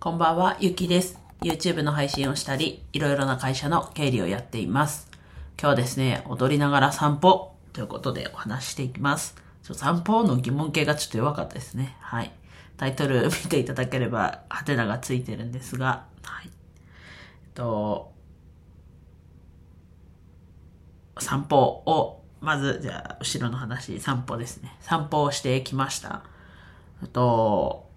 こんばんは、ゆきです。YouTube の配信をしたり、いろいろな会社の経理をやっています。今日はですね、踊りながら散歩ということでお話していきます。ちょ散歩の疑問形がちょっと弱かったですね。はい。タイトル見ていただければ、ハテナがついてるんですが、はい。えっと、散歩を、まず、じゃあ、後ろの話、散歩ですね。散歩をしてきました。あと、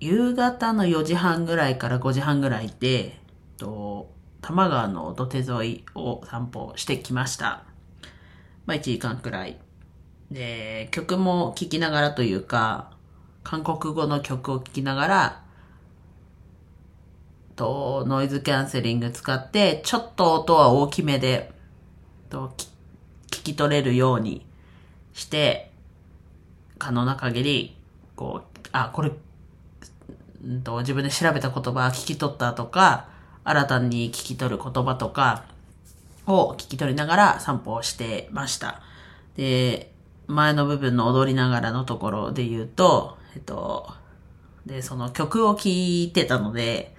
夕方の4時半ぐらいから5時半ぐらいで、と、多摩川の土手沿いを散歩してきました。まあ1時間くらい。で、曲も聴きながらというか、韓国語の曲を聴きながら、と、ノイズキャンセリング使って、ちょっと音は大きめで、と、聞き取れるようにして、可能な限り、こう、あ、これ、うんと、自分で調べた言葉聞き取ったとか、新たに聞き取る言葉とかを聞き取りながら散歩をしてました。で、前の部分の踊りながらのところで言うと、えっと、で、その曲を聴いてたので、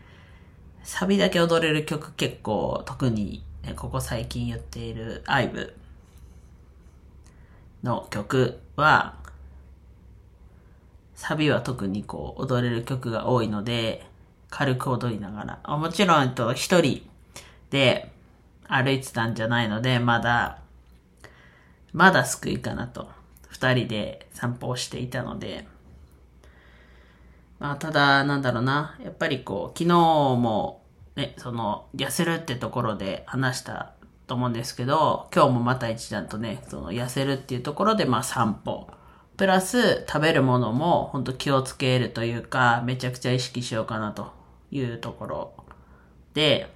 サビだけ踊れる曲結構特にえここ最近言っている IVE の曲は、サビは特にこう踊れる曲が多いので、軽く踊りながら。もちろん、と、一人で歩いてたんじゃないので、まだ、まだ救いかなと。二人で散歩をしていたので、まあ、ただ、なんだろうな。やっぱりこう、昨日も、ね、その、痩せるってところで話したと思うんですけど、今日もまた一段とね、その、痩せるっていうところで、まあ、散歩。プラス、食べるものも、本当気をつけるというか、めちゃくちゃ意識しようかなというところで、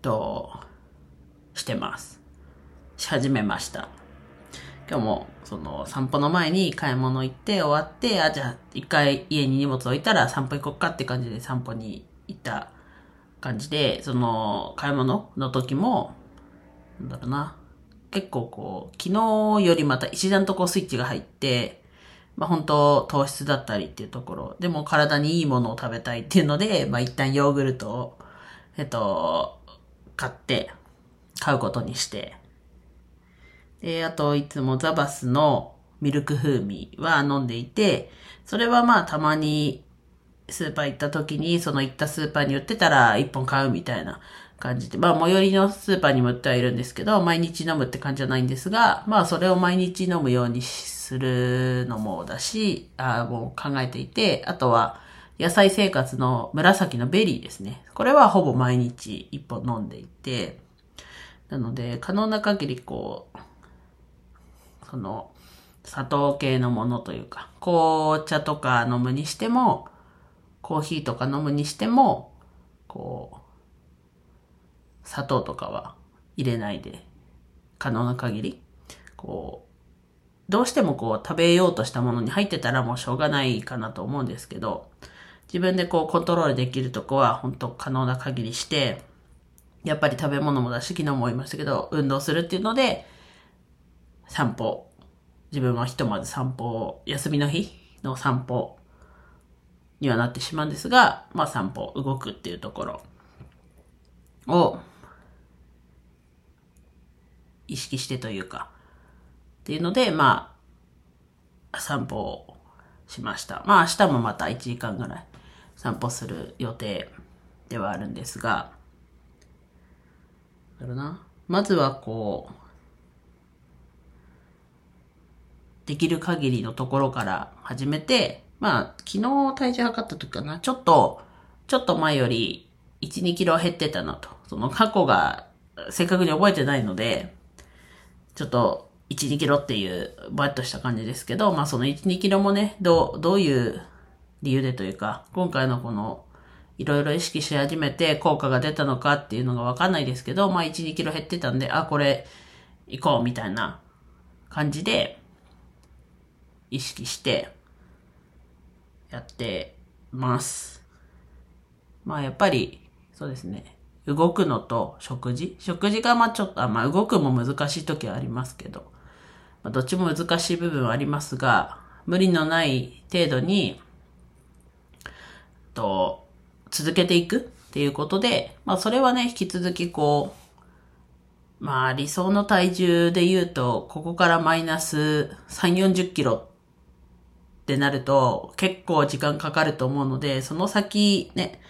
と、してます。し始めました。今日も、その、散歩の前に買い物行って終わって、あ、じゃあ、一回家に荷物置いたら散歩行こっかって感じで散歩に行った感じで、その、買い物の時も、なんだろうな、結構こう、昨日よりまた一段とこうスイッチが入って、まあ本当糖質だったりっていうところ、でも体にいいものを食べたいっていうので、まあ一旦ヨーグルトを、えっと、買って、買うことにして、で、あといつもザバスのミルク風味は飲んでいて、それはまあたまにスーパー行った時に、その行ったスーパーに売ってたら一本買うみたいな感じで、まあ最寄りのスーパーにも売ってはいるんですけど、毎日飲むって感じじゃないんですが、まあそれを毎日飲むようにするのもだし、あもう考えていて、あとは野菜生活の紫のベリーですね。これはほぼ毎日一本飲んでいて、なので可能な限りこう、その、砂糖系のものというか、紅茶とか飲むにしても、コーヒーとか飲むにしても、こう、砂糖とかは入れないで、可能な限り、こう、どうしてもこう食べようとしたものに入ってたらもうしょうがないかなと思うんですけど、自分でこうコントロールできるとこは本当可能な限りして、やっぱり食べ物もだし、昨日も言いましたけど、運動するっていうので、散歩。自分はひとまず散歩を、休みの日の散歩にはなってしまうんですが、まあ散歩、動くっていうところを意識してというか、っていうので、まあ、散歩をしました。まあ明日もまた1時間ぐらい散歩する予定ではあるんですが、だろな。まずはこう、できる限りのところから始めて、まあ、昨日体重測った時かな、ちょっと、ちょっと前より1、2キロ減ってたなと。その過去が正確に覚えてないので、ちょっと1、2キロっていうバッとした感じですけど、まあその1、2キロもね、どう、どういう理由でというか、今回のこの、いろいろ意識し始めて効果が出たのかっていうのがわかんないですけど、まあ1、2キロ減ってたんで、あ、これ行こうみたいな感じで意識してやってます。まあやっぱり、そうですね。動くのと食事？食事がまあちょっと、まあ動くも難しい時はありますけど、まあ、どっちも難しい部分はありますが、無理のない程度に、と、続けていくっていうことで、まあそれはね、引き続きこう、まあ理想の体重で言うと、ここからマイナス3、40キロってなると結構時間かかると思うので、その先ね、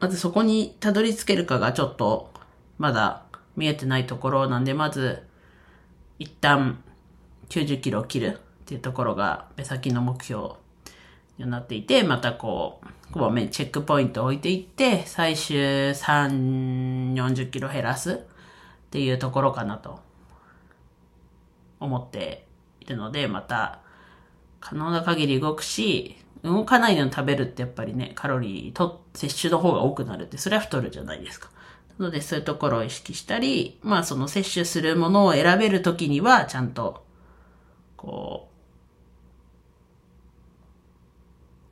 まずそこにたどり着けるかがちょっとまだ見えてないところなんで、まず一旦90キロを切るっていうところが目先の目標になっていて、またこう、こまめにチェックポイントを置いていって、最終3、40キロ減らすっていうところかなと思っているので、また可能な限り動くし、動かないのに食べるってやっぱりね、カロリーと摂取の方が多くなるって、それは太るじゃないですか。なのでそういうところを意識したり、まあその摂取するものを選べるときには、ちゃんと、こ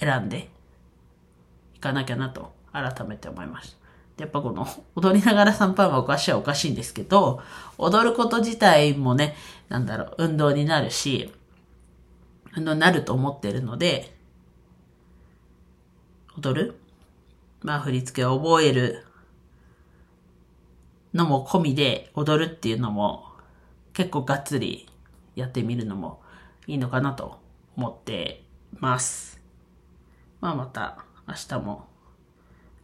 う、選んでいかなきゃなと改めて思いました。やっぱこの踊りながら3パンはおかしいはおかしいんですけど、踊ること自体もね、なんだろう、運動になるし、運動になると思ってるので、踊るまあ振り付けを覚えるのも込みで踊るっていうのも結構がっつりやってみるのもいいのかなと思ってます。まあまた明日も。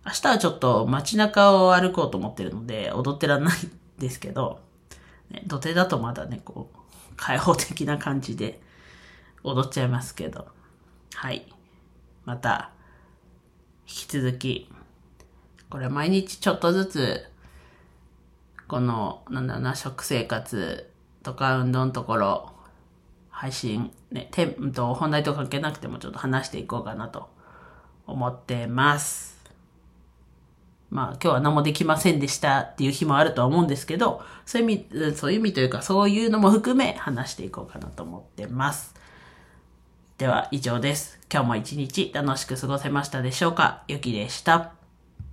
明日はちょっと街中を歩こうと思ってるので踊ってらんないんですけど、ね、土手だとまだね、こう、開放的な感じで踊っちゃいますけど。はい。また、引き続き、これ毎日ちょっとずつ、この、なんだな、食生活とか運動のところ、配信、ね、テンと本題と関係なくてもちょっと話していこうかなと思ってます。まあ今日は何もできませんでしたっていう日もあるとは思うんですけど、そういう意味、そういう意味というかそういうのも含め話していこうかなと思ってます。では以上です。今日も一日楽しく過ごせましたでしょうか？ゆきでした。